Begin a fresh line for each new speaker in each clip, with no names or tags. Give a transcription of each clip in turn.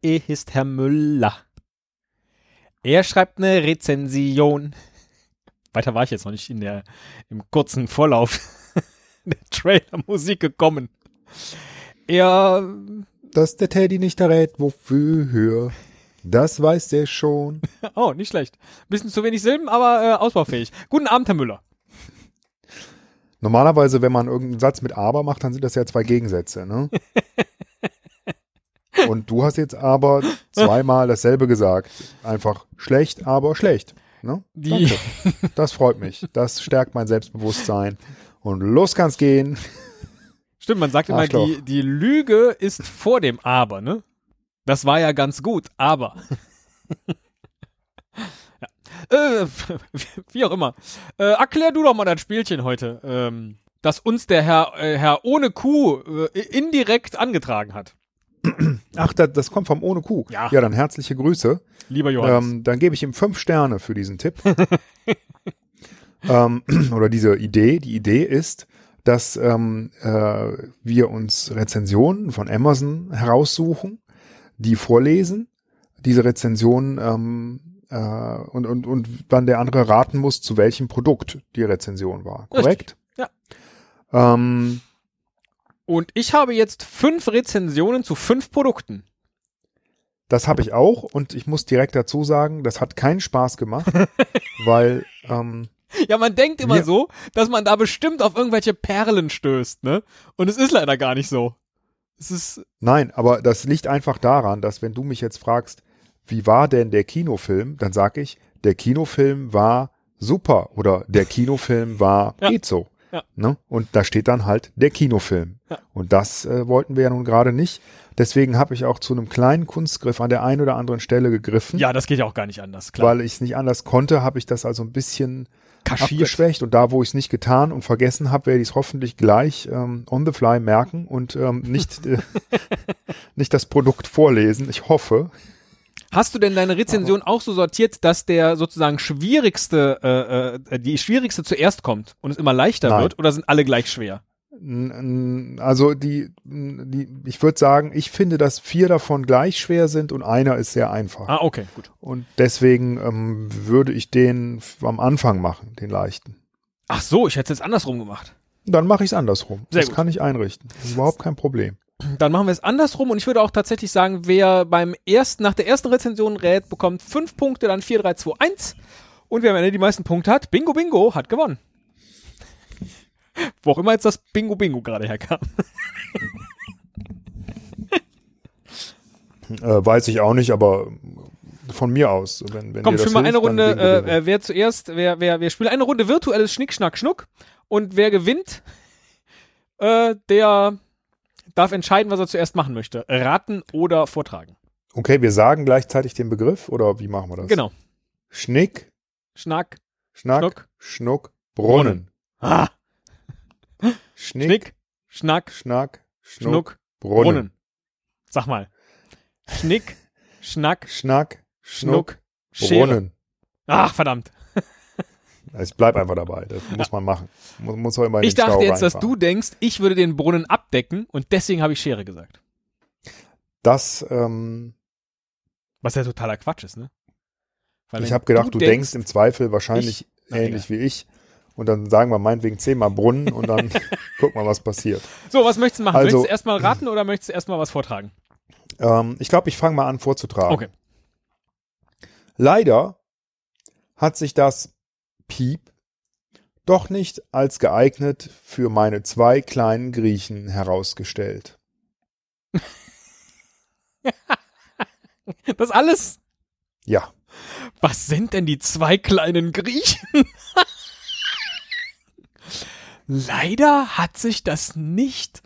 Ist Herr Müller. Er schreibt eine Rezension. Weiter war ich jetzt noch nicht in der, im kurzen Vorlauf der Trailer-Musik gekommen. Er,
Dass der Teddy nicht errät, wofür, das weiß der schon.
oh, nicht schlecht. Bisschen zu wenig Silben, aber äh, ausbaufähig. Guten Abend, Herr Müller.
Normalerweise, wenn man irgendeinen Satz mit aber macht, dann sind das ja zwei Gegensätze, ne? Und du hast jetzt aber zweimal dasselbe gesagt. Einfach schlecht, aber schlecht. Ne?
Die,
Danke. Das freut mich. Das stärkt mein Selbstbewusstsein. Und los kann's gehen.
stimmt, man sagt immer,
Arschloch.
die, die Lüge ist vor dem Aber, ne? Das war ja ganz gut, aber. ja. äh, wie auch immer. Äh, erklär du doch mal das Spielchen heute, ähm, das uns der Herr, äh, Herr ohne Kuh äh, indirekt angetragen hat.
Ach, das, das kommt vom ohne Kuh.
Ja.
ja dann herzliche Grüße.
Lieber Johannes.
Ähm, dann gebe ich ihm fünf Sterne für diesen Tipp. ähm, oder diese Idee. Die Idee ist, dass ähm, äh, wir uns Rezensionen von Amazon heraussuchen, die vorlesen, diese Rezensionen ähm, äh, und, und, und dann der andere raten muss, zu welchem Produkt die Rezension war. Korrekt?
Ja.
Ähm,
Und ich habe jetzt fünf Rezensionen zu fünf Produkten.
Das habe ich auch und ich muss direkt dazu sagen, das hat keinen Spaß gemacht, weil ähm,
Ja, man denkt immer so, dass man da bestimmt auf irgendwelche Perlen stößt, ne? Und es ist leider gar nicht so. Es ist,
nein, aber das liegt einfach daran, dass wenn du mich jetzt fragst, wie war denn der Kinofilm, dann sag ich, der Kinofilm war super oder der Kinofilm war
Ja.
geht so.
Ja.
Ne? Und da steht dann halt der Kinofilm.
Ja.
Und das äh, wollten wir ja nun gerade nicht. Deswegen habe ich auch zu einem kleinen Kunstgriff an der einen oder anderen Stelle gegriffen.
ja, das geht ja auch gar nicht anders, klar.
Weil ich es nicht anders konnte, habe ich das also ein bisschen
Kaschiert.
abgeschwächt und da, wo ich es nicht getan und vergessen habe, werde ich es hoffentlich gleich ähm, on the fly merken und ähm, nicht, äh, nicht das Produkt vorlesen. Ich hoffe.
Hast du denn deine Rezension auch so sortiert, dass der sozusagen schwierigste, äh, äh, die schwierigste zuerst kommt und es immer leichter
Nein.
wird? Oder sind alle gleich schwer?
Also die, die ich würde sagen, ich finde, dass vier davon gleich schwer sind und einer ist sehr einfach.
Ah, okay, gut.
Und deswegen ähm, würde ich den am Anfang machen, den leichten.
Ach so, ich hätte es jetzt andersrum gemacht.
Dann mache ich es andersrum.
Sehr
das
gut.
kann ich einrichten. Das ist überhaupt kein Problem.
Dann machen wir es andersrum und ich würde auch tatsächlich sagen, wer beim ersten, nach der ersten Rezension rät, bekommt fünf Punkte, dann 4, 3, 2, 1. Und wer am Ende die meisten Punkte hat, Bingo Bingo, hat gewonnen. Wo auch immer jetzt das Bingo Bingo gerade herkam.
Äh, weiß ich auch nicht, aber von mir aus. Wenn, wenn
Komm, spielen wir eine Runde,
Bingo, Bingo.
äh, äh, wer zuerst, wer, wer, wir spielen eine Runde virtuelles Schnick, Schnack, Schnuck und wer gewinnt, äh, der darf entscheiden, was er zuerst machen möchte. Raten oder vortragen.
Okay, wir sagen gleichzeitig den Begriff oder wie machen wir das?
Genau.
Schnick,
Schnack,
Schnack,
Schnuck.
Schnuck, Brunnen.
ah,
Schnick,
Schnick, Schnack,
Schnack, Schnuck,
Schnuck,
Brunnen.
Brunnen. Sag mal. Schnick, Schnack,
Schnack, Schnuck,
Schnuck.
Brunnen.
Ach, verdammt.
Ich bleib einfach dabei. Das muss man machen. Muss, muss auch immer in
Ich
den
dachte
Stau
jetzt, dass
reinfahren.
du denkst, ich würde den Brunnen abdecken und deswegen habe ich Schere gesagt.
Das, ähm,
Was ja totaler Quatsch ist, ne? Weil
ich habe gedacht, du denkst, im Zweifel wahrscheinlich
ich- Na,
ähnlich wie ich. Und dann sagen wir meinetwegen zehnmal Brunnen und dann guck mal, was passiert.
So, was möchtest du machen?
Also-
möchtest du erstmal raten oder möchtest du erstmal was vortragen?
Ähm, ich glaube, ich fange mal an vorzutragen.
Okay.
Leider hat sich das Piep doch nicht als geeignet für meine zwei kleinen Griechen herausgestellt.
Das alles?
Ja,
Was sind denn die zwei kleinen Griechen? Leider hat sich das nicht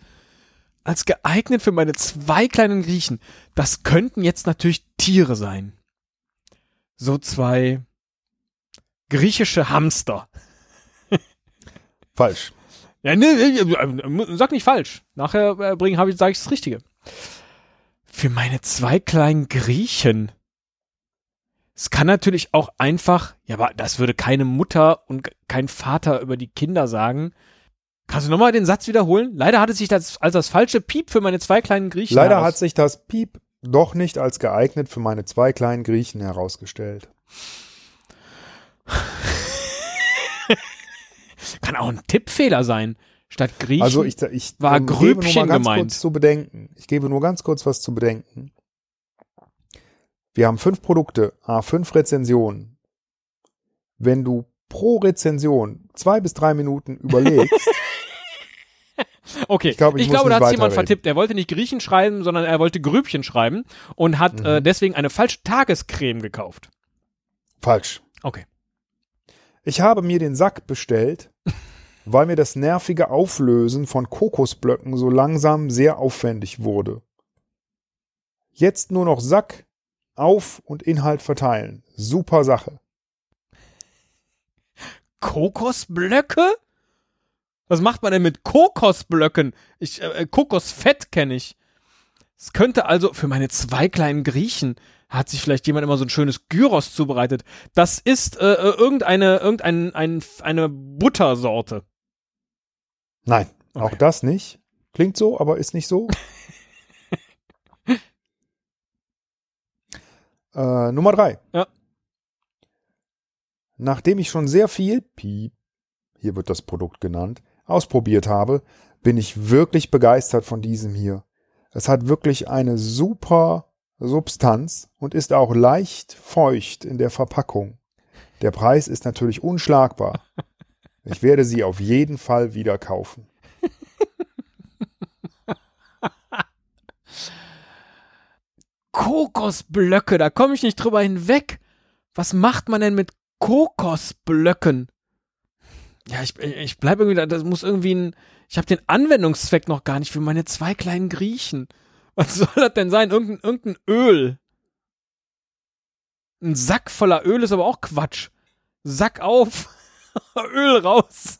als geeignet für meine zwei kleinen Griechen. Das könnten jetzt natürlich Tiere sein. So zwei griechische Hamster.
falsch.
Ja, ne, sag nicht falsch. Nachher äh, bringen habe ich sage ich das Richtige. Für meine zwei kleinen Griechen. Es kann natürlich auch einfach, ja, aber das würde keine Mutter und kein Vater über die Kinder sagen. Kannst du nochmal den Satz wiederholen? Leider hatte sich das als das falsche Piep für meine zwei kleinen Griechen.
Leider
heraus-
hat sich das Piep doch nicht als geeignet für meine zwei kleinen Griechen herausgestellt.
Kann auch ein Tippfehler sein. Statt Griechen
Also ich, ich
war
ähm, gebe nur
Grübchen
mal ganz
gemeint.
kurz zu bedenken. Ich gebe nur ganz kurz was zu bedenken. Wir haben fünf Produkte, a fünf Rezensionen. Wenn du pro Rezension zwei bis drei Minuten überlegst,
Okay,
Ich glaube, ich muss
glaube, da hat jemand vertippt. Er wollte nicht Griechen schreiben, sondern er wollte Grübchen schreiben und hat
Mhm.
äh, deswegen eine falsche Tagescreme gekauft.
falsch.
Okay.
Ich habe mir den Sack bestellt, weil mir das nervige Auflösen von Kokosblöcken so langsam sehr aufwendig wurde. Jetzt nur noch Sack, auf und Inhalt verteilen. Super Sache.
Kokosblöcke? Was macht man denn mit Kokosblöcken? Ich, äh, Kokosfett kenne ich. Es könnte also für meine zwei kleinen Griechen hat sich vielleicht jemand immer so ein schönes Gyros zubereitet. Das ist äh, äh, irgendeine irgendein ein, eine Buttersorte.
Nein, auch
Okay.
das nicht. Klingt so, aber ist nicht so. äh, Nummer drei.
Ja.
Nachdem ich schon sehr viel, Piep, hier wird das Produkt genannt, ausprobiert habe, bin ich wirklich begeistert von diesem hier. Es hat wirklich eine super Substanz und ist auch leicht feucht in der Verpackung. Der Preis ist natürlich unschlagbar. Ich werde sie auf jeden Fall wieder kaufen.
Kokosblöcke, da komme ich nicht drüber hinweg. Was macht man denn mit Kokosblöcken? Ja, ich, ich bleibe irgendwie da, das muss irgendwie ein, ich habe den Anwendungszweck noch gar nicht für meine zwei kleinen Griechen. Was soll das denn sein? Irgendein, irgendein Öl. Ein Sack voller Öl ist aber auch Quatsch. Sack auf, Öl raus.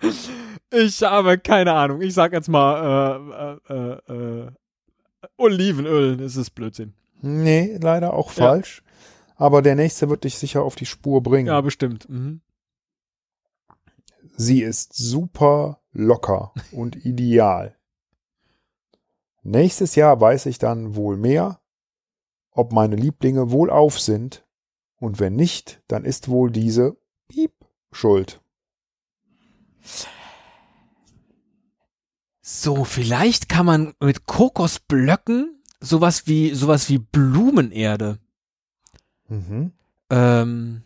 ich habe keine Ahnung. Ich sag jetzt mal äh, äh, äh, äh, Olivenöl. Das ist Blödsinn.
Nee, leider auch
Ja.
falsch. Aber der nächste wird dich sicher auf die Spur bringen.
Ja, bestimmt. Mhm.
Sie ist super locker und ideal. Nächstes Jahr weiß ich dann wohl mehr, ob meine Lieblinge wohlauf sind. Und wenn nicht, dann ist wohl diese Piep schuld.
So, vielleicht kann man mit Kokosblöcken sowas wie sowas wie Blumenerde.
Mhm.
Ähm,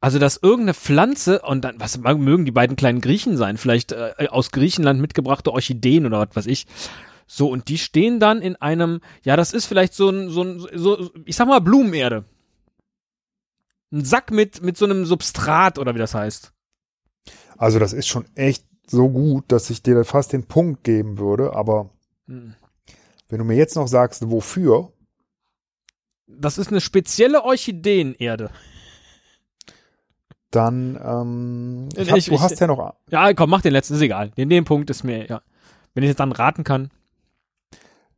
also dass irgendeine Pflanze und dann was mögen die beiden kleinen Griechen sein? Vielleicht äh, aus Griechenland mitgebrachte Orchideen oder was weiß ich. So und die stehen dann in einem, ja, das ist vielleicht so ein so ein so ich sag mal Blumenerde. Ein Sack mit mit so einem Substrat oder wie das heißt.
Also das ist schon echt so gut, dass ich dir fast den Punkt geben würde. Aber
Hm.
wenn du mir jetzt noch sagst, wofür,
Das ist eine spezielle Orchideenerde.
dann ähm, ich
Ich-
hab,
ich-
du hast ja noch
Ja, komm, mach den letzten, ist egal. Den, den Punkt ist mir, ja. Wenn ich jetzt dann raten kann.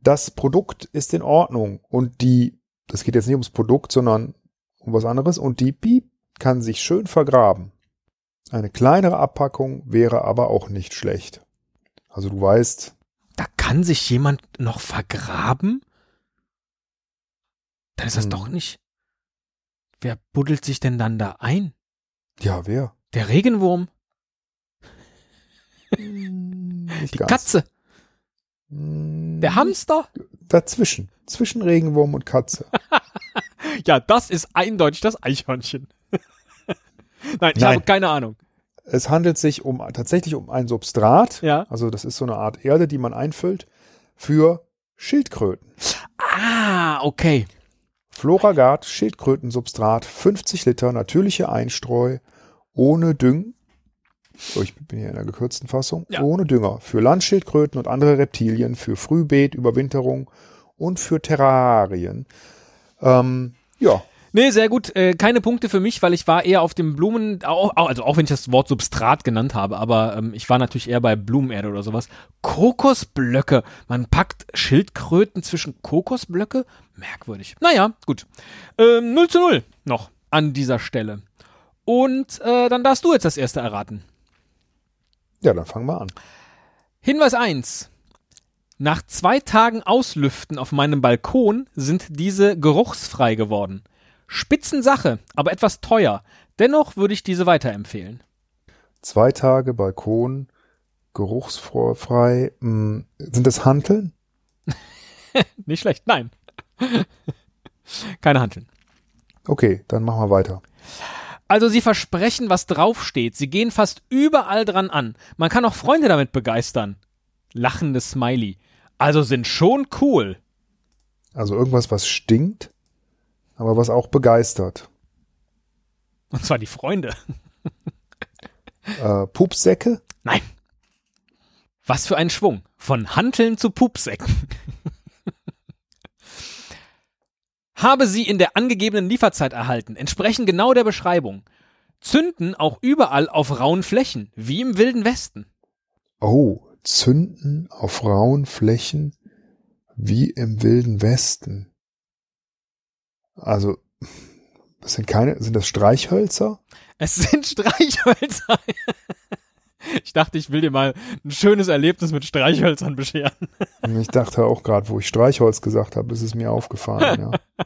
Das Produkt ist in Ordnung und die, das geht jetzt nicht ums Produkt, sondern um was anderes und die Piep kann sich schön vergraben. Eine kleinere Abpackung wäre aber auch nicht schlecht. Also du weißt,
Da kann sich jemand noch vergraben? Dann ist das
Hm.
doch nicht. Wer buddelt sich denn dann da ein?
ja, wer?
Der Regenwurm?
Nicht
Die
ganz.
Katze?
Mm,
Der Hamster?
Dazwischen. Zwischen Regenwurm und Katze.
Ja, das ist eindeutig das Eichhörnchen. Nein, ich
Nein.
habe keine Ahnung.
Es handelt sich um tatsächlich um ein Substrat.
Ja.
Also das ist so eine Art Erde, die man einfüllt für Schildkröten.
Ah, okay.
Floragard Schildkrötensubstrat 50 Liter natürliche Einstreu ohne Düng. So, ich bin hier in der gekürzten Fassung.
Ja.
Ohne Dünger. Für Landschildkröten und andere Reptilien, für Frühbeet, Überwinterung und für Terrarien. Ähm, ja,
Nee, sehr gut. Äh, keine Punkte für mich, weil ich war eher auf dem Blumen, also auch wenn ich das Wort Substrat genannt habe, aber ähm, ich war natürlich eher bei Blumenerde oder sowas. Kokosblöcke. Man packt Schildkröten zwischen Kokosblöcke? Merkwürdig. Naja, gut. Ähm, 0 zu 0 noch an dieser Stelle. Und äh, dann darfst du jetzt das erste erraten.
Ja, dann fangen wir an.
Hinweis 1. Nach zwei Tagen Auslüften auf meinem Balkon sind diese geruchsfrei geworden. Spitzensache, aber etwas teuer. Dennoch würde ich diese weiterempfehlen.
Zwei Tage Balkon, geruchsfrei. Mh, sind das Hanteln?
Nicht schlecht, nein. Keine Hanteln.
Okay, dann machen wir weiter.
Also sie versprechen, was draufsteht. Sie gehen fast überall dran an. Man kann auch Freunde damit begeistern. Lachendes Smiley. Also sind schon cool.
Also irgendwas, was stinkt, aber was auch begeistert.
Und zwar die Freunde.
Äh, Pupsäcke?
Nein. Was für ein Schwung. Von Hanteln zu Pupsäcken. Habe sie in der angegebenen Lieferzeit erhalten, entsprechen genau der Beschreibung. Zünden auch überall auf rauen Flächen, wie im Wilden Westen.
Oh, Zünden auf rauen Flächen wie im Wilden Westen. Also, das sind keine, sind das Streichhölzer?
Es sind Streichhölzer. Ich dachte, ich will dir mal ein schönes Erlebnis mit Streichhölzern bescheren.
Ich dachte auch gerade, wo ich Streichholz gesagt habe, ist es mir aufgefallen. Ja.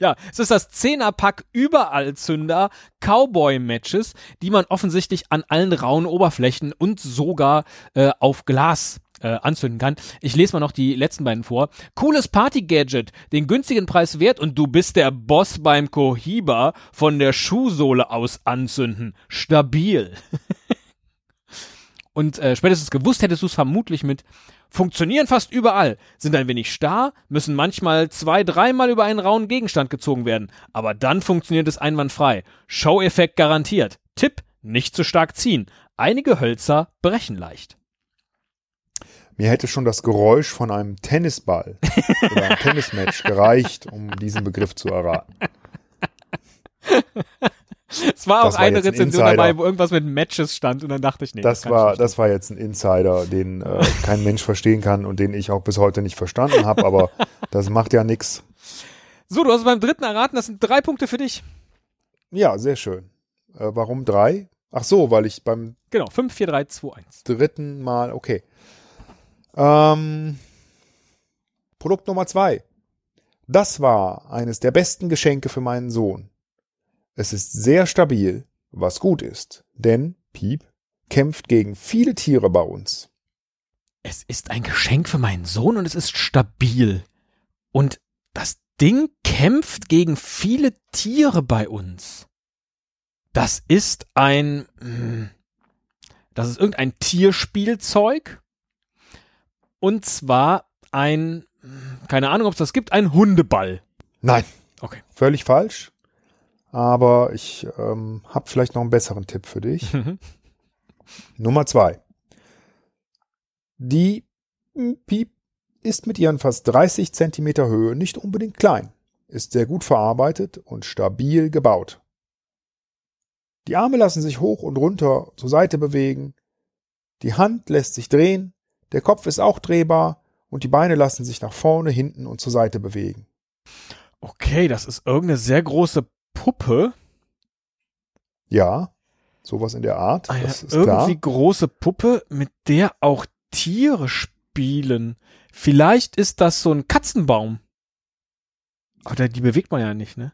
Ja, es ist das Zehnerpack Überallzünder Cowboy-Matches, die man offensichtlich an allen rauen Oberflächen und sogar äh, auf Glas äh, anzünden kann. Ich lese mal noch die letzten beiden vor. Cooles Party-Gadget, den günstigen Preis wert und du bist der Boss beim Cohiba von der Schuhsohle aus anzünden. Stabil. und äh, spätestens gewusst hättest du es vermutlich mit funktionieren fast überall, sind ein wenig starr, müssen manchmal zwei, dreimal über einen rauen Gegenstand gezogen werden, aber dann funktioniert es einwandfrei. Show-Effekt garantiert. Tipp, nicht zu stark ziehen. Einige Hölzer brechen leicht.
Mir hätte schon das Geräusch von einem Tennisball oder einem Tennismatch gereicht, um diesen Begriff zu erraten.
Es war auch
Das war
eine
ein
Rezension
Insider.
dabei, wo irgendwas mit Matches stand und dann dachte ich, nee,
Das
kann
war, das war jetzt ein Insider, den äh, kein Mensch verstehen kann und den ich auch bis heute nicht verstanden habe, aber das macht ja nix.
So, du hast beim dritten erraten, das sind drei Punkte für dich.
Ja, sehr schön. Äh, warum drei? Ach so, weil ich beim
Genau, 5, 4, 3, 2, 1.
dritten Mal, okay. Ähm, Produkt Nummer zwei. Das war eines der besten Geschenke für meinen Sohn. Es ist sehr stabil, was gut ist, denn Piep kämpft gegen viele Tiere bei uns.
Es ist ein Geschenk für meinen Sohn und es ist stabil. Und das Ding kämpft gegen viele Tiere bei uns. Das ist ein, hm, das ist irgendein Tierspielzeug. Und zwar ein, hm, keine Ahnung, ob es das gibt, ein Hundeball.
Nein,
Okay.
völlig falsch. Aber ich ähm, habe vielleicht noch einen besseren Tipp für dich. Nummer zwei. Die Piep ist mit ihren fast 30 Zentimeter Höhe nicht unbedingt klein, ist sehr gut verarbeitet und stabil gebaut. Die Arme lassen sich hoch und runter zur Seite bewegen, die Hand lässt sich drehen, der Kopf ist auch drehbar und die Beine lassen sich nach vorne, hinten und zur Seite bewegen.
Okay, das ist irgendeine sehr große Puppe.
Ja, sowas in der Art,
Eine
das ist
irgendwie
klar.
große Puppe, mit der auch Tiere spielen. Vielleicht ist das so ein Katzenbaum. Oder die bewegt man ja nicht, ne?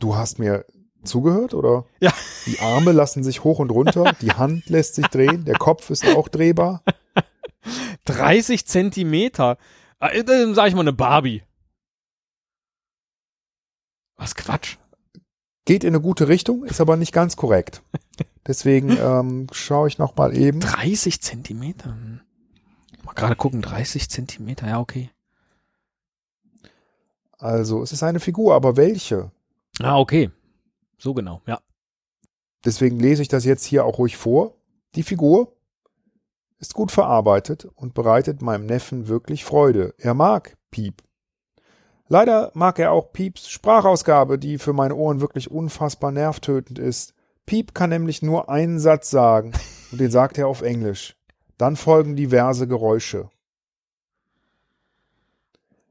Du hast mir zugehört, oder?
Ja.
Die Arme lassen sich hoch und runter, die Hand lässt sich drehen, der Kopf ist auch drehbar.
30 Zentimeter. Äh, Dann sag ich mal eine Barbie. Was Quatsch.
Geht in eine gute Richtung, ist aber nicht ganz korrekt. Deswegen ähm, schaue ich noch mal eben.
30 Zentimeter. Mal gerade gucken, 30 Zentimeter, ja, okay.
Also, es ist eine Figur, aber welche?
Ah, okay. So genau, ja.
Deswegen lese ich das jetzt hier auch ruhig vor. Die Figur ist gut verarbeitet und bereitet meinem Neffen wirklich Freude. Er mag Piep. Leider mag er auch Pieps Sprachausgabe, die für meine Ohren wirklich unfassbar nervtötend ist. Piep kann nämlich nur einen Satz sagen und den sagt er auf Englisch. Dann folgen diverse Geräusche.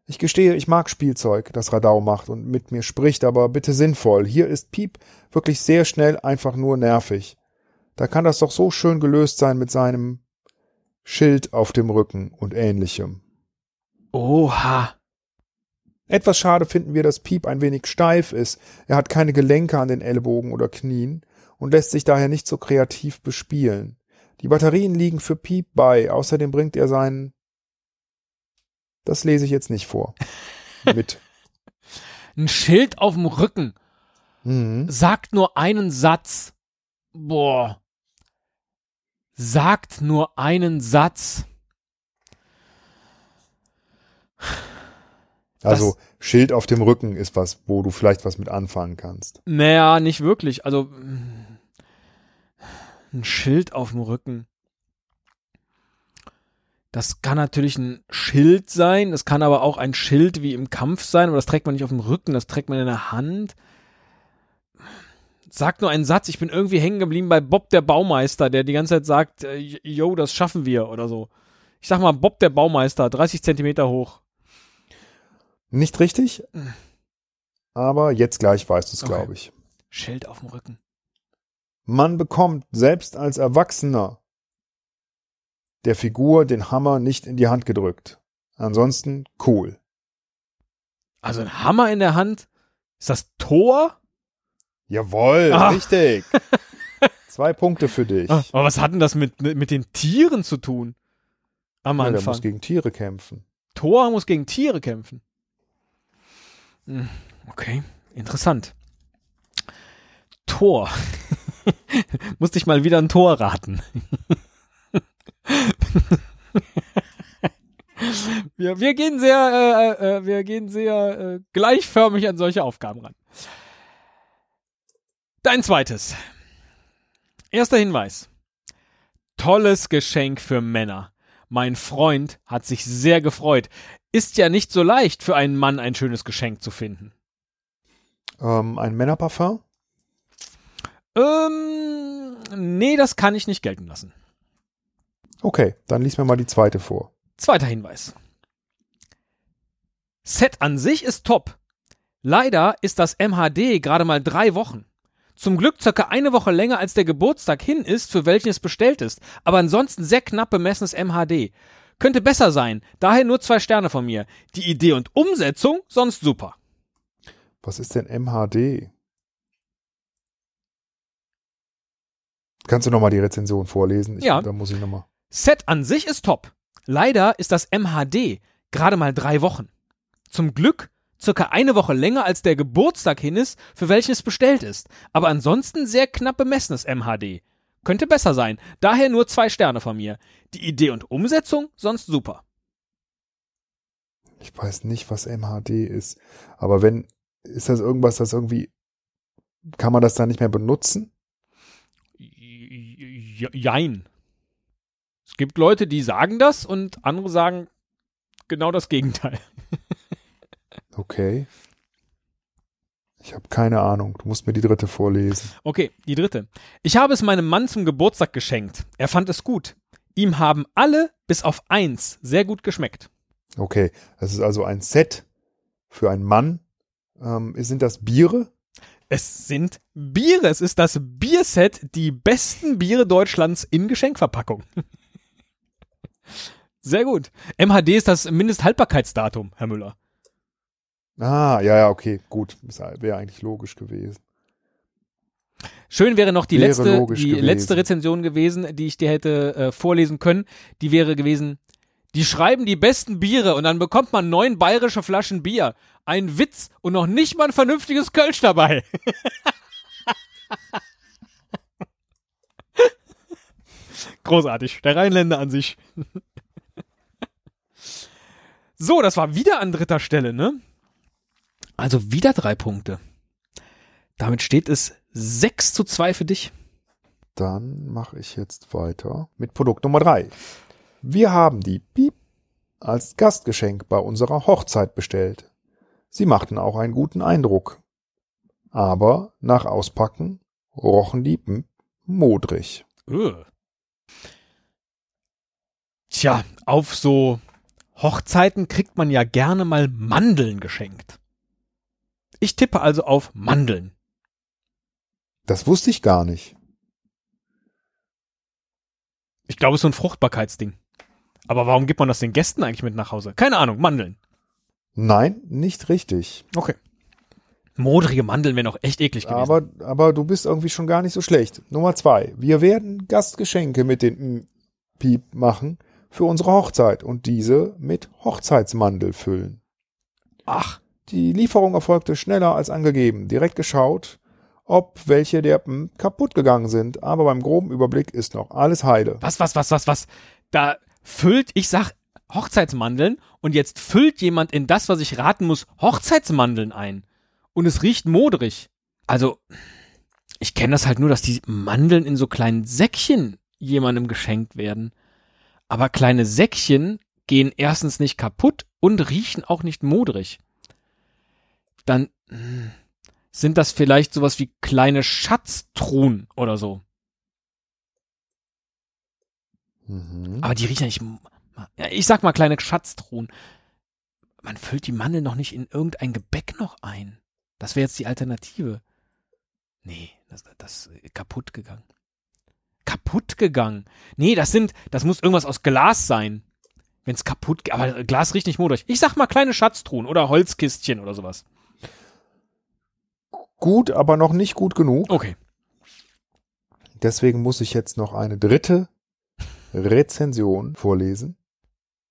Ich gestehe, ich mag Spielzeug, das Radau macht und mit mir spricht, aber bitte sinnvoll. Hier ist Piep wirklich sehr schnell einfach nur nervig. Da kann das doch so schön gelöst sein mit seinem Schild auf dem Rücken und ähnlichem.
Oha.
Etwas schade finden wir, dass Piep ein wenig steif ist. Er hat keine Gelenke an den Ellbogen oder Knien und lässt sich daher nicht so kreativ bespielen. Die Batterien liegen für Piep bei. Außerdem bringt er seinen. Das lese ich jetzt nicht vor. Mit.
Ein Schild auf dem Rücken.
Mhm.
Sagt nur einen Satz. Boah. Sagt nur einen Satz.
Also Schild auf dem Rücken ist was, wo du vielleicht was mit anfangen kannst.
Naja, nicht wirklich. Also ein Schild auf dem Rücken. Das kann natürlich ein Schild sein, das kann aber auch ein Schild wie im Kampf sein, aber das trägt man nicht auf dem Rücken, das trägt man in der Hand. Sag nur einen Satz, ich bin irgendwie hängen geblieben bei Bob der Baumeister, der die ganze Zeit sagt, äh, yo, das schaffen wir oder so. Ich sag mal Bob der Baumeister, 30 Zentimeter hoch.
Nicht richtig, aber jetzt gleich weißt du es,
Okay.
glaube ich.
Schild auf dem Rücken.
Man bekommt selbst als Erwachsener der Figur den Hammer nicht in die Hand gedrückt. Ansonsten cool.
Also ein Hammer in der Hand. Ist das Tor?
Jawohl,
Ah.
richtig. Zwei Punkte für dich.
Ah, Aber was hat denn das mit, mit, mit den Tieren zu tun? Am
Ja, der
Anfang.
muss gegen Tiere kämpfen.
Thor muss gegen Tiere kämpfen. Hm, Okay, interessant. Tor. Musste ich mal wieder ein Tor raten. wir, wir gehen sehr, äh, äh, wir gehen sehr äh, gleichförmig an solche Aufgaben ran. Dein zweites. Erster Hinweis. Tolles Geschenk für Männer. Mein Freund hat sich sehr gefreut. Ist ja nicht so leicht für einen Mann ein schönes Geschenk zu finden.
Ähm, ein Männerparfum?
Ähm, nee, das kann ich nicht gelten lassen.
Okay, dann lies mir mal die zweite vor.
Zweiter Hinweis. Set an sich ist top. Leider ist das MHD gerade mal drei Wochen. Zum Glück circa eine Woche länger als der Geburtstag hin ist, für welchen es bestellt ist, aber ansonsten sehr knapp bemessenes MHD. Könnte besser sein, daher nur zwei Sterne von mir. Die Idee und Umsetzung sonst super.
Was ist denn MHD? Kannst du nochmal die Rezension vorlesen? Ich,
Ja.
Da muss ich nochmal.
Set an sich ist top. Leider ist das MHD gerade mal drei Wochen. Zum Glück circa eine Woche länger als der Geburtstag hin ist, für welchen es bestellt ist. Aber ansonsten sehr knapp bemessenes MHD. Könnte besser sein. Daher nur zwei Sterne von mir. Die Idee und Umsetzung sonst super.
Ich weiß nicht, was MHD ist. Aber wenn, ist das irgendwas, das irgendwie, kann man das dann nicht mehr benutzen?
Jein. Es gibt Leute, die sagen das und andere sagen genau das Gegenteil.
Okay. Ich habe keine Ahnung. Du musst mir die dritte vorlesen.
Okay, die dritte. Ich habe es meinem Mann zum Geburtstag geschenkt. Er fand es gut. Ihm haben alle bis auf eins sehr gut geschmeckt.
Okay, das ist also ein Set für einen Mann. Ähm, sind das Biere?
Es sind Biere. Es ist das Bierset, die besten Biere Deutschlands in Geschenkverpackung. Sehr gut. MHD ist das Mindesthaltbarkeitsdatum, Herr Müller.
Ah, ja, ja, okay, gut. Wäre eigentlich logisch gewesen.
Schön wäre noch die
Wäre
letzte, die
gewesen.
letzte Rezension gewesen, die ich dir hätte äh, vorlesen können. Die wäre gewesen, die schreiben die besten Biere und dann bekommt man neun bayerische Flaschen Bier. Ein Witz und noch nicht mal ein vernünftiges Kölsch dabei. Großartig. Der Rheinländer an sich. so, das war wieder an dritter Stelle, ne? Also wieder drei Punkte. Damit steht es 6 zu 2 für dich.
Dann mache ich jetzt weiter mit Produkt Nummer drei. Wir haben die Piep als Gastgeschenk bei unserer Hochzeit bestellt. Sie machten auch einen guten Eindruck. Aber nach Auspacken rochen die hm, modrig.
Ugh. Tja, auf so Hochzeiten kriegt man ja gerne mal Mandeln geschenkt. Ich tippe also auf Mandeln.
Das wusste ich gar nicht.
Ich glaube, es ist so ein Fruchtbarkeitsding. Aber warum gibt man das den Gästen eigentlich mit nach Hause? Keine Ahnung, Mandeln.
Nein, nicht richtig.
Okay. Modrige Mandeln wären auch echt eklig gewesen.
Aber, aber du bist irgendwie schon gar nicht so schlecht. Nummer zwei. Wir werden Gastgeschenke mit den Piep machen für unsere Hochzeit und diese mit Hochzeitsmandel füllen.
Ach,
Die Lieferung erfolgte schneller als angegeben. Direkt geschaut, ob welche der kaputt gegangen sind. Aber beim groben Überblick ist noch alles heile.
was, was, was, was, was? Da füllt, ich sag Hochzeitsmandeln und jetzt füllt jemand in das, was ich raten muss, Hochzeitsmandeln ein. Und es riecht modrig. Also, ich kenne das halt nur, dass die Mandeln in so kleinen Säckchen jemandem geschenkt werden. Aber kleine Säckchen gehen erstens nicht kaputt und riechen auch nicht modrig. Dann hm, sind das vielleicht sowas wie kleine Schatztruhen oder so.
Mhm.
Aber die riechen ja nicht. Ich sag mal kleine Schatztruhen. Man füllt die Mandeln noch nicht in irgendein Gebäck noch ein. Das wäre jetzt die Alternative. Nee, das, das ist kaputt gegangen. Kaputt gegangen. Nee, das sind, das muss irgendwas aus Glas sein. Wenn's kaputt, aber Glas riecht nicht modrig. Ich sag mal kleine Schatztruhen oder Holzkistchen oder sowas.
Gut, aber noch nicht gut genug.
Okay.
Deswegen muss ich jetzt noch eine dritte Rezension vorlesen.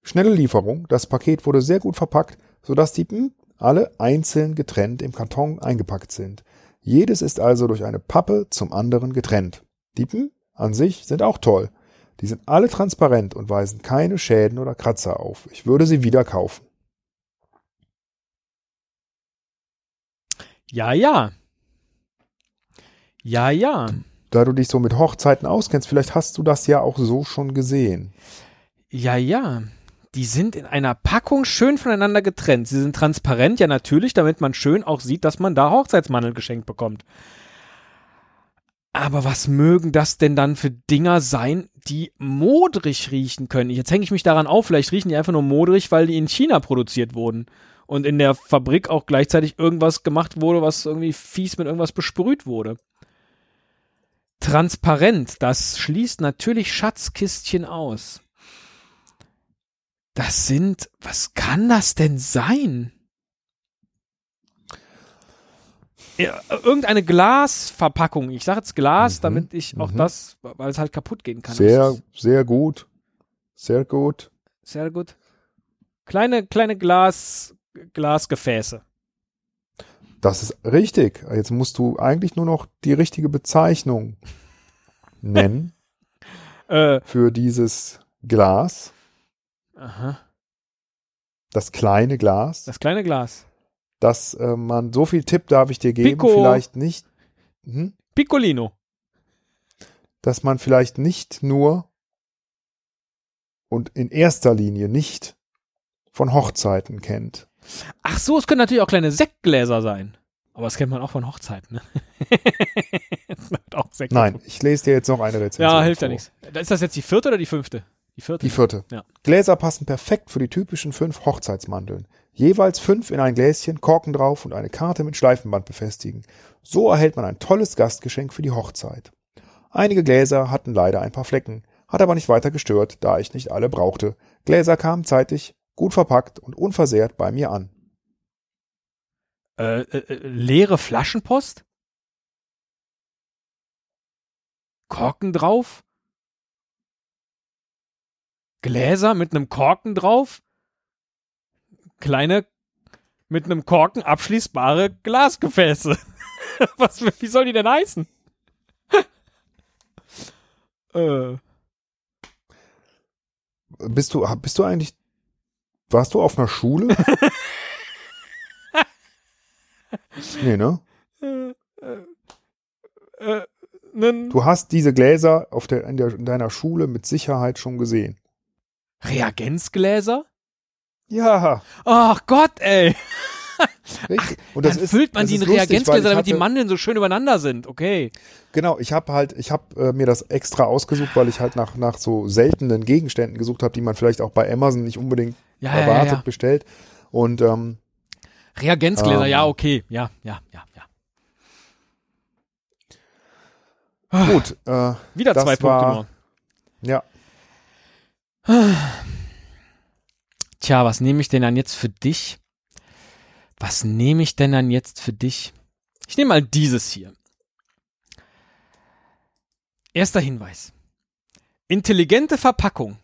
Schnelle Lieferung. Das Paket wurde sehr gut verpackt, sodass die hm, alle einzeln getrennt im Karton eingepackt sind. Jedes ist also durch eine Pappe zum anderen getrennt. Die hm, an sich sind auch toll. Die sind alle transparent und weisen keine Schäden oder Kratzer auf. Ich würde sie wieder kaufen.
Ja, ja. Ja, ja.
Da du dich so mit Hochzeiten auskennst, vielleicht hast du das ja auch so schon gesehen.
Ja, ja. Die sind in einer Packung schön voneinander getrennt. Sie sind transparent, ja natürlich, damit man schön auch sieht, dass man da Hochzeitsmandeln geschenkt bekommt. Aber was mögen das denn dann für Dinger sein, die modrig riechen können? Jetzt hänge ich mich daran auf, vielleicht riechen die einfach nur modrig, weil die in China produziert wurden. Und in der Fabrik auch gleichzeitig irgendwas gemacht wurde, was irgendwie fies mit irgendwas besprüht wurde. Transparent, das schließt natürlich Schatzkistchen aus. Das sind, was kann das denn sein? Ja, irgendeine Glasverpackung. Ich sage jetzt Glas,
Mhm,
damit ich auch
mhm.
das, weil es halt kaputt gehen kann.
Sehr, sehr gut. Sehr gut.
sehr gut. Kleine, kleine Glas, Glasgefäße.
Das ist richtig. Jetzt musst du eigentlich nur noch die richtige Bezeichnung nennen
Äh,
für dieses Glas.
aha.
Das kleine Glas.
Das kleine Glas.
dass äh, man, so viel Tipp darf ich dir geben,
Pico.
vielleicht nicht, mhm,
Piccolino.
dass man vielleicht nicht nur und in erster Linie nicht von Hochzeiten kennt.
Ach so, es können natürlich auch kleine Sektgläser sein. Aber das kennt man auch von Hochzeiten, ne? Auch
Nein, ich lese dir jetzt noch eine Rezension.
Ja, hilft ja nichts. Ist das jetzt die vierte oder die fünfte? Die vierte.
Die vierte.
Ja.
Gläser passen perfekt für die typischen fünf Hochzeitsmandeln. Jeweils fünf in ein Gläschen, Korken drauf und eine Karte mit Schleifenband befestigen. So erhält man ein tolles Gastgeschenk für die Hochzeit. Einige Gläser hatten leider ein paar Flecken, hat aber nicht weiter gestört, da ich nicht alle brauchte. Gläser kamen zeitig, gut verpackt und unversehrt bei mir an.
äh, äh, äh, leere Flaschenpost? Korken drauf? Gläser mit einem Korken drauf? Kleine mit einem Korken abschließbare Glasgefäße. Was, wie soll die denn heißen? äh,
Bist du, bist du eigentlich, warst du auf einer Schule? nee, ne?
äh, äh, äh,
Du hast diese Gläser auf der, in, der, in deiner Schule mit Sicherheit schon gesehen.
Reagenzgläser?
Ja,
Ach Gott, ey.
richtig. Und
Dann füllt man
das
die in
ist
Reagenzgläser, damit die
hatte-
Mandeln so schön übereinander sind. Okay.
Genau, ich habe halt, ich habe äh, mir das extra ausgesucht, weil ich halt nach nach so seltenen Gegenständen gesucht habe, die man vielleicht auch bei Amazon nicht unbedingt
Ja,
erwartet
ja.
bestellt. Und ähm,
Reagenzgläser,
Ähm.
ja, okay. Ja, ja, ja, ja.
gut, äh,
Wieder zwei
war-
Punkte nur.
ja,
Tja, was nehme ich denn dann jetzt für dich? Was nehme ich denn dann jetzt für dich? Ich nehme mal dieses hier. Erster Hinweis. Intelligente Verpackung.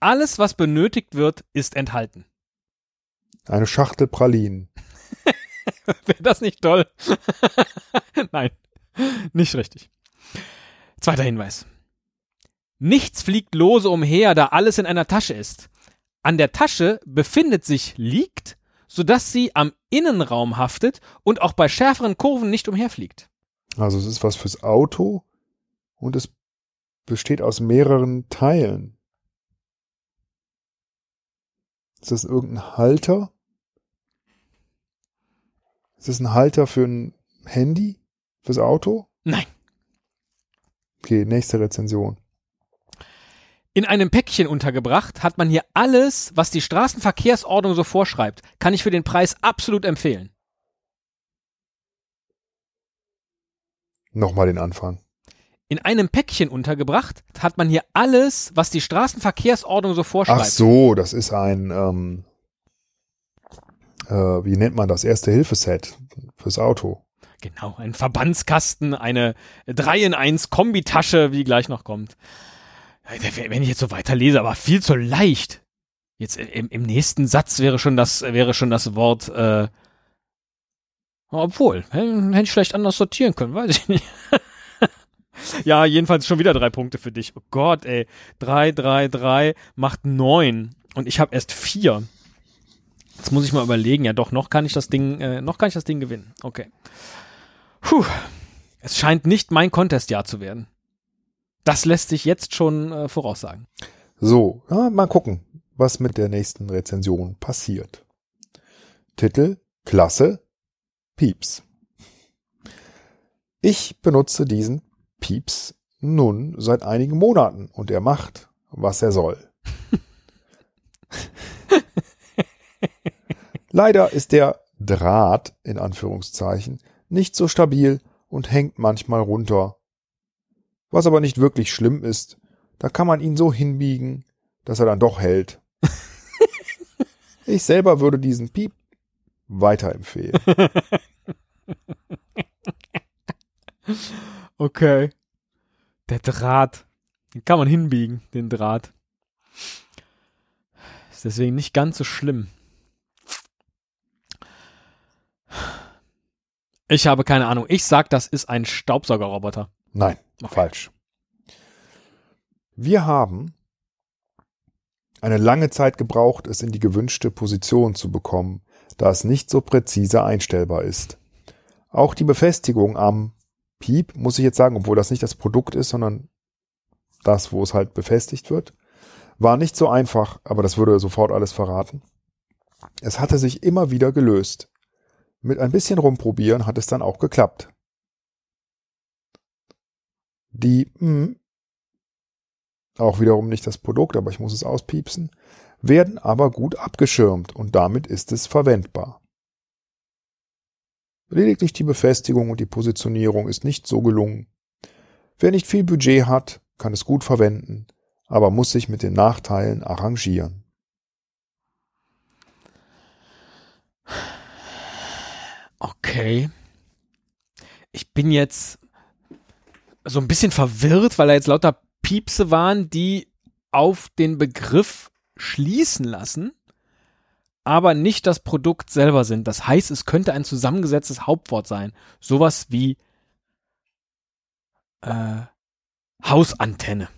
Alles, was benötigt wird, ist enthalten.
Eine Schachtel Pralinen.
Wäre das nicht toll? Nein, nicht richtig. Zweiter Hinweis. Nichts fliegt lose umher, da alles in einer Tasche ist. An der Tasche befindet sich liegt, sodass sie am Innenraum haftet und auch bei schärferen Kurven nicht umherfliegt.
Also es ist was fürs Auto und es besteht aus mehreren Teilen. Ist das irgendein Halter? Ist das ein Halter für ein Handy? Fürs Auto?
Nein.
Okay, nächste Rezension.
In einem Päckchen untergebracht hat man hier alles, was die Straßenverkehrsordnung so vorschreibt. Kann ich für den Preis absolut empfehlen.
Nochmal den Anfang.
In einem Päckchen untergebracht hat man hier alles, was die Straßenverkehrsordnung so vorschreibt.
Ach so, das ist ein, ähm, äh, wie nennt man das? Erste Hilfeset fürs Auto.
Genau, ein Verbandskasten, eine 3 in 1 Kombitasche, wie gleich noch kommt. Wenn ich jetzt so weiterlese, aber viel zu leicht. Jetzt im, im nächsten Satz wäre schon das, wäre schon das Wort, äh, obwohl, hätte ich vielleicht anders sortieren können, weiß ich nicht. ja, jedenfalls schon wieder drei Punkte für dich. Oh Gott, ey. Drei, drei, drei macht neun. Und ich habe erst vier. Jetzt muss ich mal überlegen. Ja, doch, noch kann ich das Ding, äh, noch kann ich das Ding gewinnen. Okay. Puh. Es scheint nicht mein Contest-Jahr zu werden. Das lässt sich jetzt schon äh, voraussagen.
So, ja, mal gucken, was mit der nächsten Rezension passiert. Titel, Klasse, Pieps. Ich benutze diesen Pieps nun seit einigen Monaten und er macht, was er soll. Leider ist der Draht in Anführungszeichen nicht so stabil und hängt manchmal runter. Was aber nicht wirklich schlimm ist, da kann man ihn so hinbiegen, dass er dann doch hält. ich selber würde diesen Piep weiterempfehlen.
Okay. Der Draht. Den kann man hinbiegen, den Draht. Ist deswegen nicht ganz so schlimm. Ich habe keine Ahnung. Ich sag, das ist ein Staubsaugerroboter.
Nein,
Okay.
falsch. Wir haben eine lange Zeit gebraucht, es in die gewünschte Position zu bekommen, da es nicht so präzise einstellbar ist. Auch die Befestigung am Piep, muss ich jetzt sagen, obwohl das nicht das Produkt ist, sondern das, wo es halt befestigt wird, war nicht so einfach, aber das würde sofort alles verraten. Es hatte sich immer wieder gelöst. Mit ein bisschen rumprobieren hat es dann auch geklappt. Die, mh, auch wiederum nicht das Produkt, aber ich muss es auspiepsen, werden aber gut abgeschirmt und damit ist es verwendbar. Lediglich die Befestigung und die Positionierung ist nicht so gelungen. Wer nicht viel Budget hat, kann es gut verwenden, aber muss sich mit den Nachteilen arrangieren.
Okay. Ich bin jetzt so ein bisschen verwirrt, weil da jetzt lauter Piepse waren, die auf den Begriff schließen lassen, aber nicht das Produkt selber sind. Das heißt, es könnte ein zusammengesetztes Hauptwort sein. Sowas wie äh, Hausantenne.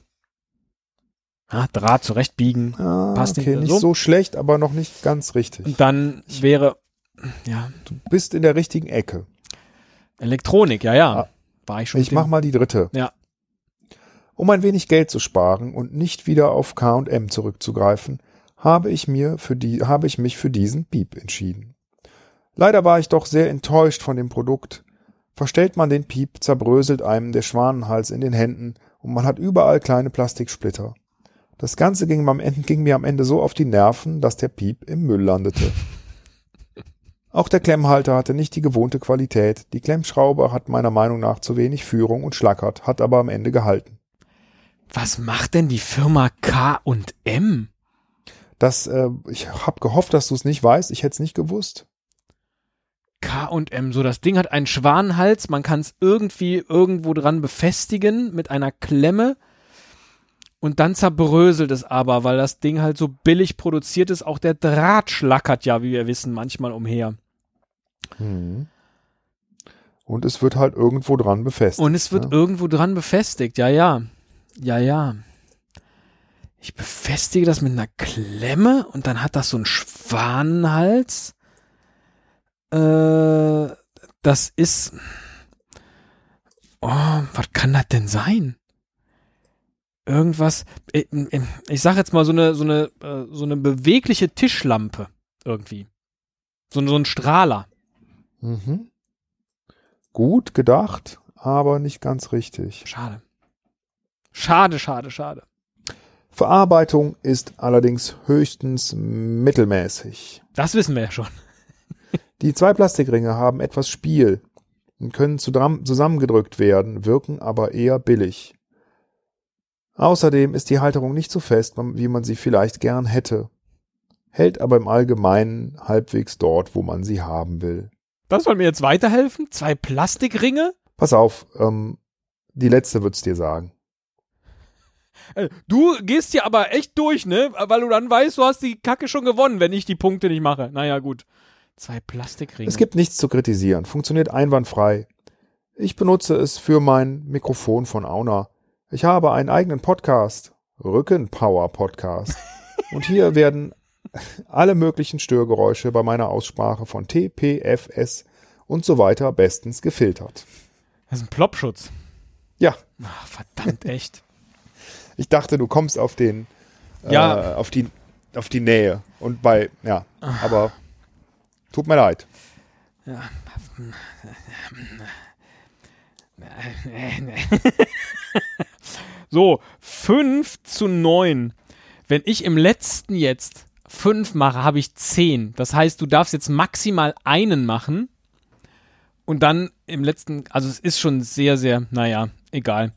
Ja, Draht zurechtbiegen.
Ah,
Passt nicht
okay, nicht
so.
so schlecht, aber noch nicht ganz richtig.
Und dann wäre, ja,
Du bist in der richtigen Ecke.
Elektronik, ja, ja.
Ah.
War ich schon.
Ich mach mal die dritte.
Ja.
Um ein wenig Geld zu sparen und nicht wieder auf K&M zurückzugreifen, habe ich mir für die, habe ich mich für diesen Piep entschieden. Leider war ich doch sehr enttäuscht von dem Produkt. Verstellt man den Piep, zerbröselt einem der Schwanenhals in den Händen und man hat überall kleine Plastiksplitter. Das Ganze ging, mir am Ende, ging mir am Ende so auf die Nerven, dass der Piep im Müll landete. Auch der Klemmhalter hatte nicht die gewohnte Qualität. Die Klemmschraube hat meiner Meinung nach zu wenig Führung und schlackert, hat aber am Ende gehalten.
Was macht denn die Firma K und M?
Das, äh, ich habe gehofft, dass du es nicht weißt. Ich hätte es nicht gewusst.
K&M, so das Ding hat einen Schwanenhals, man kann es irgendwie irgendwo dran befestigen mit einer Klemme und dann zerbröselt es aber, weil das Ding halt so billig produziert ist. Auch der Draht schlackert ja, wie wir wissen, manchmal umher.
Hm. Und es wird halt irgendwo dran befestigt.
Und es wird
ne?
irgendwo dran befestigt, ja, ja. Ja, ja. Ich befestige das mit einer Klemme und dann hat das so einen Schwanenhals. Äh, das ist. Oh, was kann das denn sein? Irgendwas. Ich, ich sag jetzt mal so eine, so eine, äh, so eine bewegliche Tischlampe irgendwie. So, so ein Strahler.
Mhm. Gut gedacht, aber nicht ganz richtig.
Schade. Schade, schade, schade.
Verarbeitung ist allerdings höchstens mittelmäßig.
Das wissen wir ja schon.
Die zwei Plastikringe haben etwas Spiel und können zusammengedrückt werden, wirken aber eher billig. Außerdem ist die Halterung nicht so fest, wie man sie vielleicht gern hätte, hält aber im Allgemeinen halbwegs dort, wo man sie haben will.
Das soll mir jetzt weiterhelfen? Zwei Plastikringe?
Pass auf, ähm, die letzte wird's dir sagen.
Äh, du gehst hier aber echt durch, ne? Weil du dann weißt, du hast die Kacke schon gewonnen, wenn ich die Punkte nicht mache. Naja, gut. Zwei Plastikringe.
Es gibt nichts zu kritisieren. Funktioniert einwandfrei. Ich benutze es für mein Mikrofon von Auna. Ich habe einen eigenen Podcast. Rückenpower Podcast. Und hier werden alle möglichen Störgeräusche bei meiner Aussprache von T, P, F, S und so weiter bestens gefiltert.
Das ist ein Plopschutz.
Ja.
Ach, verdammt, echt.
Ich dachte, du kommst auf den,
Ja.
äh, auf die, auf die Nähe. Und bei, ja, aber tut mir leid.
Ja. So, 5 zu 9. Wenn ich im letzten jetzt 5 mache, habe ich 10. Das heißt, du darfst jetzt maximal einen machen. Und dann im letzten, also es ist schon sehr, sehr, naja, egal.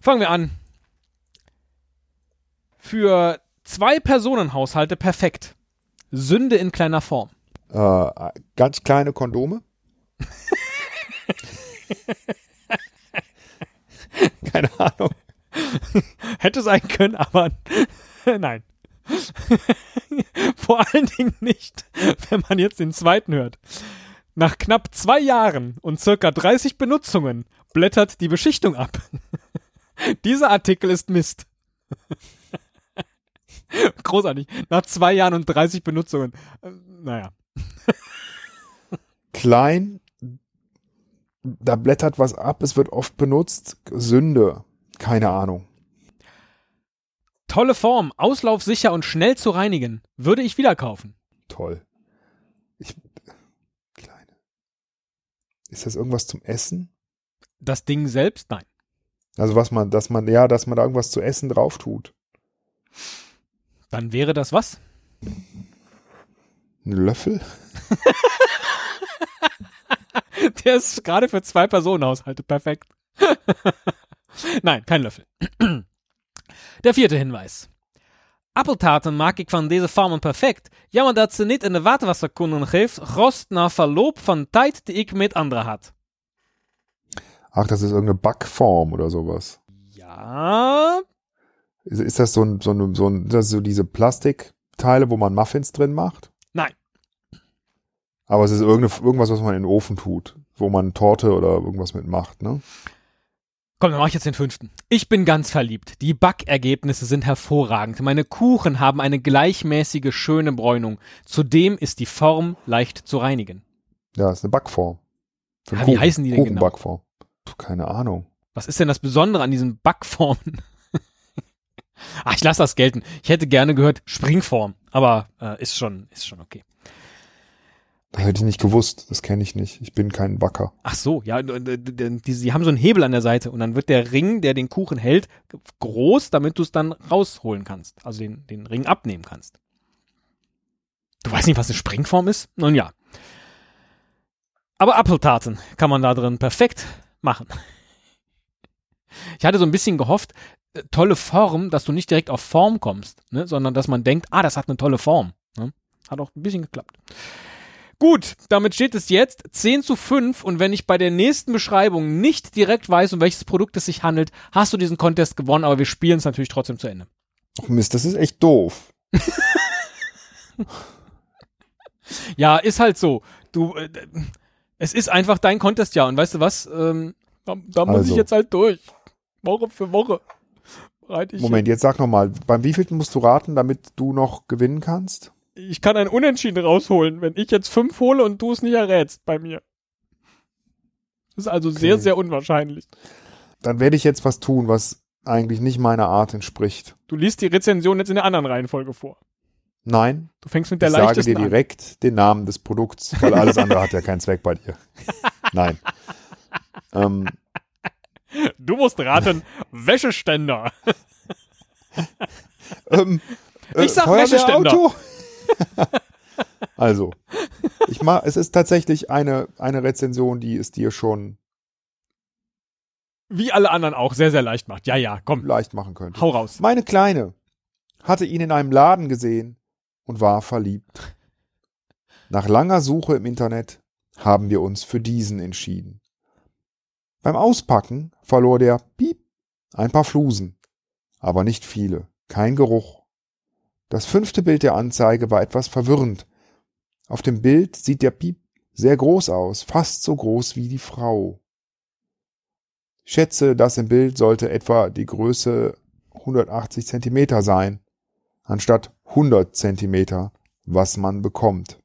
Fangen wir an. Für zwei Personenhaushalte perfekt. Sünde in kleiner Form.
Äh, ganz kleine Kondome. Keine Ahnung.
Hätte sein können, aber nein. Vor allen Dingen nicht, wenn man jetzt den zweiten hört. Nach knapp zwei Jahren und circa 30 Benutzungen blättert die Beschichtung ab. Dieser Artikel ist Mist. Großartig. Nach zwei Jahren und 30 Benutzungen. Äh, Naja.
Klein, da blättert was ab, es wird oft benutzt. Sünde. Keine Ahnung.
Tolle Form, auslaufsicher und schnell zu reinigen. Würde ich wieder kaufen.
Toll. Ich, kleine. Ist das irgendwas zum Essen?
Das Ding selbst? Nein.
Also was man, dass man, ja, dass man da irgendwas zu essen drauf tut.
Dann wäre das was?
Ein Löffel?
Der ist gerade für zwei Personenhaushalte perfekt. Nein, kein Löffel. Der vierte Hinweis. Appeltaarten maak ik van deze vormen perfect. Jammer dat ze niet in de waterwasserkonden geeft, rost na verloop van tijd die ik met anderen had.
Ach, das ist irgendeine Backform oder sowas.
Ja,
Ist, das so ein, so ein, so ein, das ist so diese Plastikteile, wo man Muffins drin macht?
Nein.
Aber es ist irgendwas, was man in den Ofen tut, wo man Torte oder irgendwas mit macht, ne?
Komm, dann mache ich jetzt den fünften. Ich bin ganz verliebt. Die Backergebnisse sind hervorragend. Meine Kuchen haben eine gleichmäßige, schöne Bräunung. Zudem ist die Form leicht zu reinigen.
Ja, ist eine Backform.
Ah, wie heißen die denn genau?
Puh, Keine Ahnung.
Was ist denn das Besondere an diesen Backformen? Ach, ich lasse das gelten. Ich hätte gerne gehört Springform, aber äh, ist schon, ist schon okay.
Das hätte ich nicht gewusst. Das kenne ich nicht. Ich bin kein Backer.
Ach so, ja, die, die haben so einen Hebel an der Seite und dann wird der Ring, der den Kuchen hält, groß, damit du es dann rausholen kannst. Also den, den Ring abnehmen kannst. Du weißt nicht, was eine Springform ist? Nun ja. Aber Apfeltaten kann man da drin perfekt machen. Ich hatte so ein bisschen gehofft, tolle Form, dass du nicht direkt auf Form kommst, ne? sondern dass man denkt, ah, das hat eine tolle Form. Ne? Hat auch ein bisschen geklappt. Gut, damit steht es jetzt 10 zu 5 und wenn ich bei der nächsten Beschreibung nicht direkt weiß, um welches Produkt es sich handelt, hast du diesen Contest gewonnen, aber wir spielen es natürlich trotzdem zu Ende.
Ach Mist, das ist echt doof.
Ja, ist halt so. Du, äh, es ist einfach dein Contest, ja. Und weißt du was? Ähm, da, da muss
Also.
ich jetzt halt durch. Woche für Woche. Bereite ich
Moment, jetzt sag nochmal, beim wievielten musst du raten, damit du noch gewinnen kannst?
Ich kann ein Unentschieden rausholen, wenn ich jetzt fünf hole und du es nicht errätst bei mir. Das ist also sehr,
Okay.
sehr unwahrscheinlich.
Dann werde ich jetzt was tun, was eigentlich nicht meiner Art entspricht.
Du liest die Rezension jetzt in der anderen Reihenfolge vor.
Nein,
Du fängst mit der
ich sage
leichtesten
dir
an.
direkt den Namen des Produkts, weil alles andere hat ja keinen Zweck bei dir. Nein. Ähm,
Du musst raten, Wäscheständer.
ähm,
Ich sag Wäscheständer.
Also, ich mach, es ist tatsächlich eine, eine Rezension, die es dir schon
Wie alle anderen auch, sehr, sehr leicht macht. Ja, ja, komm,
leicht machen könnte.
hau raus.
Meine Kleine hatte ihn in einem Laden gesehen und war verliebt. Nach langer Suche im Internet haben wir uns für diesen entschieden. Beim Auspacken verlor der Piep ein paar Flusen, aber nicht viele, kein Geruch. Das fünfte Bild der Anzeige war etwas verwirrend. Auf dem Bild sieht der Piep sehr groß aus, fast so groß wie die Frau. Schätze, das im Bild sollte etwa die Größe 180 Zentimeter sein, anstatt 100 Zentimeter, was man bekommt.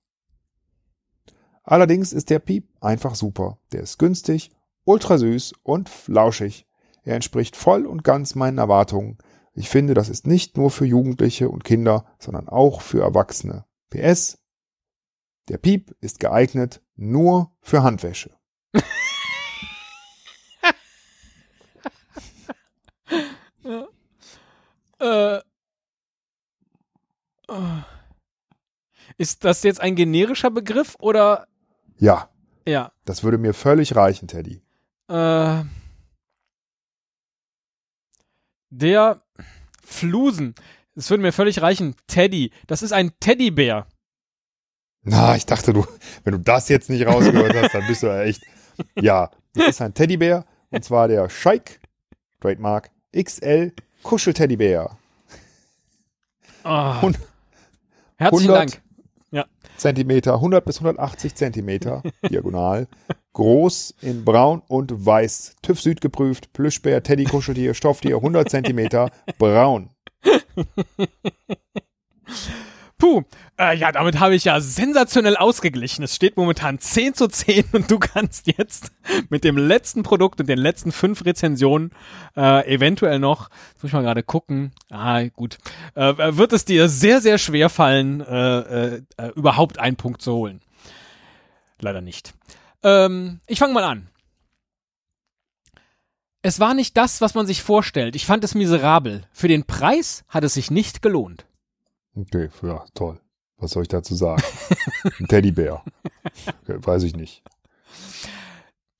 Allerdings ist der Piep einfach super. Der ist günstig, ultra süß und flauschig. Er entspricht voll und ganz meinen Erwartungen. Ich finde, das ist nicht nur für Jugendliche und Kinder, sondern auch für Erwachsene. PS. Der Piep ist geeignet nur für Handwäsche.
Äh, äh. ist das jetzt ein generischer Begriff oder
Ja,
ja?
das würde mir völlig reichen, Teddy.
Äh, der Flusen. Das würde mir völlig reichen. Teddy. Das ist ein Teddybär.
Na, ich dachte, du, wenn du das jetzt nicht rausgehört hast, dann bist du ja echt. Ja, das ist ein Teddybär und zwar der Scheik Trademark XL Kuschelteddybär.
Oh. Herzlichen
100
Dank.
Zentimeter, 100 bis 180 Zentimeter diagonal, groß in braun und weiß, TÜV Süd geprüft, Plüschbär, Teddy Kuscheltier, Stofftier, 100 Zentimeter, braun.
Puh, äh, ja, damit habe ich ja sensationell ausgeglichen. Es steht momentan 10 zu 10 und du kannst jetzt mit dem letzten Produkt und den letzten fünf Rezensionen äh, eventuell noch, jetzt muss ich mal gerade gucken, ah, gut, äh, wird es dir sehr, sehr schwer fallen, äh, äh, äh, überhaupt einen Punkt zu holen. Leider nicht. Ähm, ich fange mal an. Es war nicht das, was man sich vorstellt. Ich fand es miserabel. Für den Preis hat es sich nicht gelohnt.
Okay, ja, toll. Was soll ich dazu sagen? Ein Teddybär. Okay, weiß ich nicht.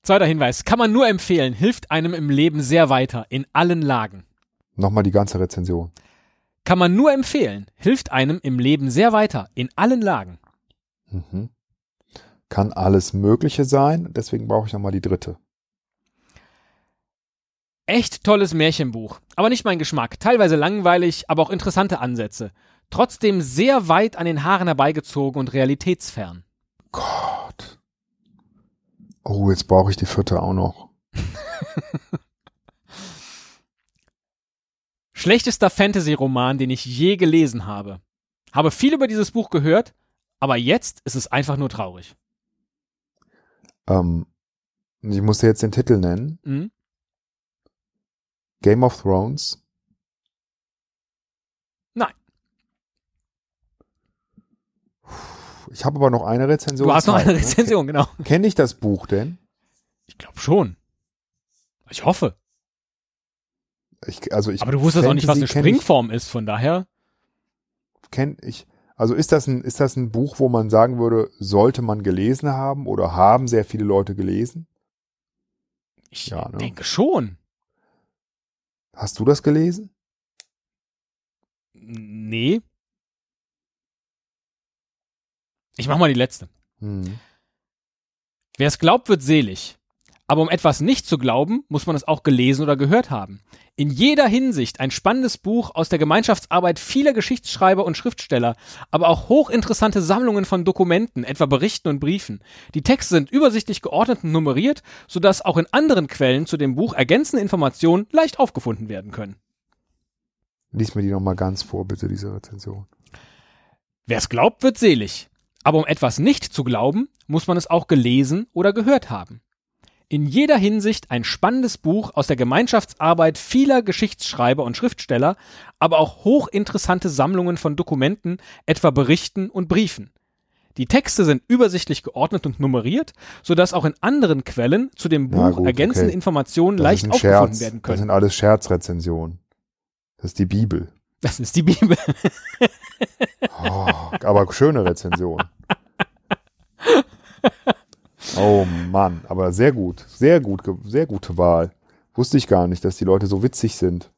Zweiter Hinweis. Kann man nur empfehlen, hilft einem im Leben sehr weiter, in allen Lagen.
Nochmal die ganze Rezension.
Kann man nur empfehlen, hilft einem im Leben sehr weiter, in allen Lagen.
Mhm. Kann alles Mögliche sein, deswegen brauche ich nochmal die dritte.
Echt tolles Märchenbuch, aber nicht mein Geschmack. Teilweise langweilig, aber auch interessante Ansätze. Trotzdem sehr weit an den Haaren herbeigezogen und realitätsfern.
Gott. Oh, jetzt brauche ich die vierte auch noch.
Schlechtester Fantasy-Roman, den ich je gelesen habe. Habe viel über dieses Buch gehört, aber jetzt ist es einfach nur traurig.
Ähm, ich muss dir jetzt den Titel nennen.
Hm?
Game of Thrones.
Nein.
Ich habe aber noch eine Rezension.
Du hast noch eine
ne?
Rezension, genau.
Kenne ich das Buch denn?
Ich glaube schon. Ich hoffe.
Ich, also ich,
Aber du wusstest auch nicht, was eine
kenn ich-
Springform ist, von daher.
kenn ich, also ist das ein, ist das ein Buch, wo man sagen würde, sollte man gelesen haben oder haben sehr viele Leute gelesen?
Ich
Ja, ne?
denke schon.
Hast du das gelesen?
Nee. Ich mach mal die letzte.
Hm.
Wer es glaubt, wird selig. Aber um etwas nicht zu glauben, muss man es auch gelesen oder gehört haben. In jeder Hinsicht ein spannendes Buch aus der Gemeinschaftsarbeit vieler Geschichtsschreiber und Schriftsteller, aber auch hochinteressante Sammlungen von Dokumenten, etwa Berichten und Briefen. Die Texte sind übersichtlich geordnet und nummeriert, sodass auch in anderen Quellen zu dem Buch ergänzende Informationen leicht aufgefunden werden können.
Lies mir die nochmal ganz vor, bitte, diese Rezension.
Wer es glaubt, wird selig. Aber um etwas nicht zu glauben, muss man es auch gelesen oder gehört haben. In jeder Hinsicht ein spannendes Buch aus der Gemeinschaftsarbeit vieler Geschichtsschreiber und Schriftsteller, aber auch hochinteressante Sammlungen von Dokumenten, etwa Berichten und Briefen. Die Texte sind übersichtlich geordnet und nummeriert, sodass auch in anderen Quellen zu dem Buch
gut,
ergänzende
okay.
Informationen
Das
leicht aufgefunden
Scherz.
werden
Das
können.
sind alles Scherzrezensionen. Das ist die Bibel.
Das ist die Bibel.
Oh, aber schöne Rezension. Oh Mann, aber sehr gut. Sehr gut, sehr gute Wahl. Wusste ich gar nicht, dass die Leute so witzig sind.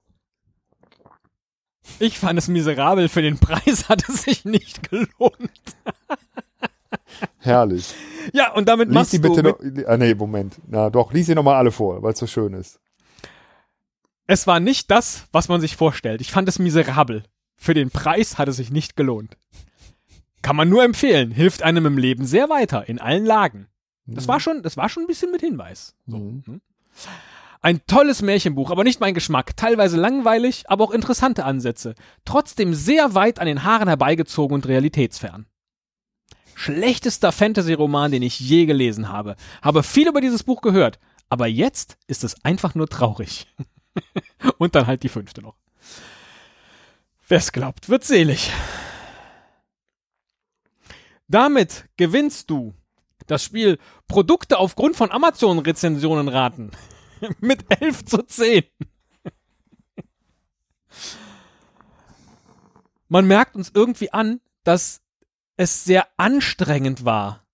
Ich fand es miserabel. Für den Preis hat es sich nicht gelohnt.
Herrlich.
Ja, und damit
Lies
machst
die
du
bitte
mit,
noch. Ah, nee, Moment. Na doch, lies sie nochmal alle vor, weil es so schön ist.
Es war nicht das, was man sich vorstellt. Ich fand es miserabel. Für den Preis hat es sich nicht gelohnt. Kann man nur empfehlen. Hilft einem im Leben sehr weiter, in allen Lagen. Das war schon, das war schon ein bisschen mit Hinweis. So.
Mhm.
hm. Ein tolles Märchenbuch, aber nicht mein Geschmack. Teilweise langweilig, aber auch interessante Ansätze. Trotzdem sehr weit an den Haaren herbeigezogen und realitätsfern. Schlechtester Fantasy-Roman, den ich je gelesen habe. Habe viel über dieses Buch gehört, aber jetzt ist es einfach nur traurig. und dann halt die fünfte noch. Wer's glaubt, wird selig. Damit gewinnst du das Spiel Produkte aufgrund von Amazon-Rezensionen raten. Mit 11 zu 10. Man merkt uns irgendwie an, dass es sehr anstrengend war,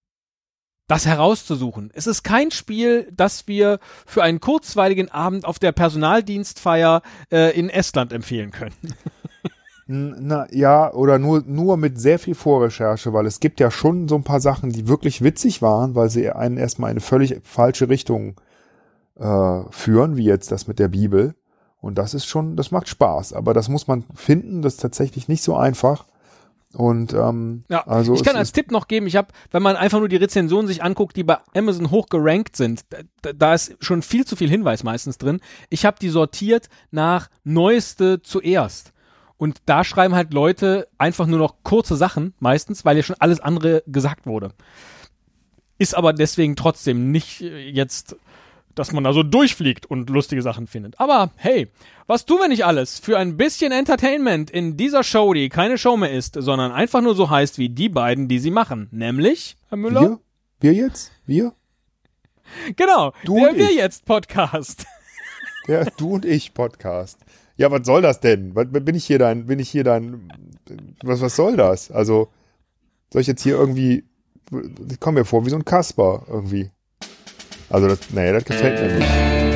das herauszusuchen. Es ist kein Spiel, das wir für einen kurzweiligen Abend auf der Personaldienstfeier äh, in Estland empfehlen können.
Na ja, oder nur, nur mit sehr viel Vorrecherche, weil es gibt ja schon so ein paar Sachen, die wirklich witzig waren, weil sie einen erstmal in eine völlig falsche Richtung äh, führen, wie jetzt das mit der Bibel. Und das ist schon, das macht Spaß. Aber das muss man finden, das ist tatsächlich nicht so einfach. Und ähm,
Ja,
also
ich kann als Tipp noch geben, ich habe, wenn man einfach nur die Rezensionen sich anguckt, die bei Amazon hoch gerankt sind, da, da ist schon viel zu viel Hinweis meistens drin. Ich habe die sortiert nach neueste zuerst. Und da schreiben halt Leute einfach nur noch kurze Sachen, meistens, weil ja schon alles andere gesagt wurde. Ist aber deswegen trotzdem nicht äh, jetzt, dass man da so durchfliegt und lustige Sachen findet. Aber hey, was tun wir nicht alles für ein bisschen Entertainment in dieser Show, die keine Show mehr ist, sondern einfach nur so heißt wie die beiden, die sie machen. Nämlich, Herr Müller?
wir? Wir jetzt? Wir?
Genau,
Du
der
und
Wir
ich.
jetzt Podcast.
Der Du und ich Podcast. Ja, was soll das denn? Was, bin ich hier dein, bin ich hier dein, was, was soll das? Also, soll ich jetzt hier irgendwie, ich komme mir vor wie so ein Kasper irgendwie. Also, das, nee, das gefällt mir nicht.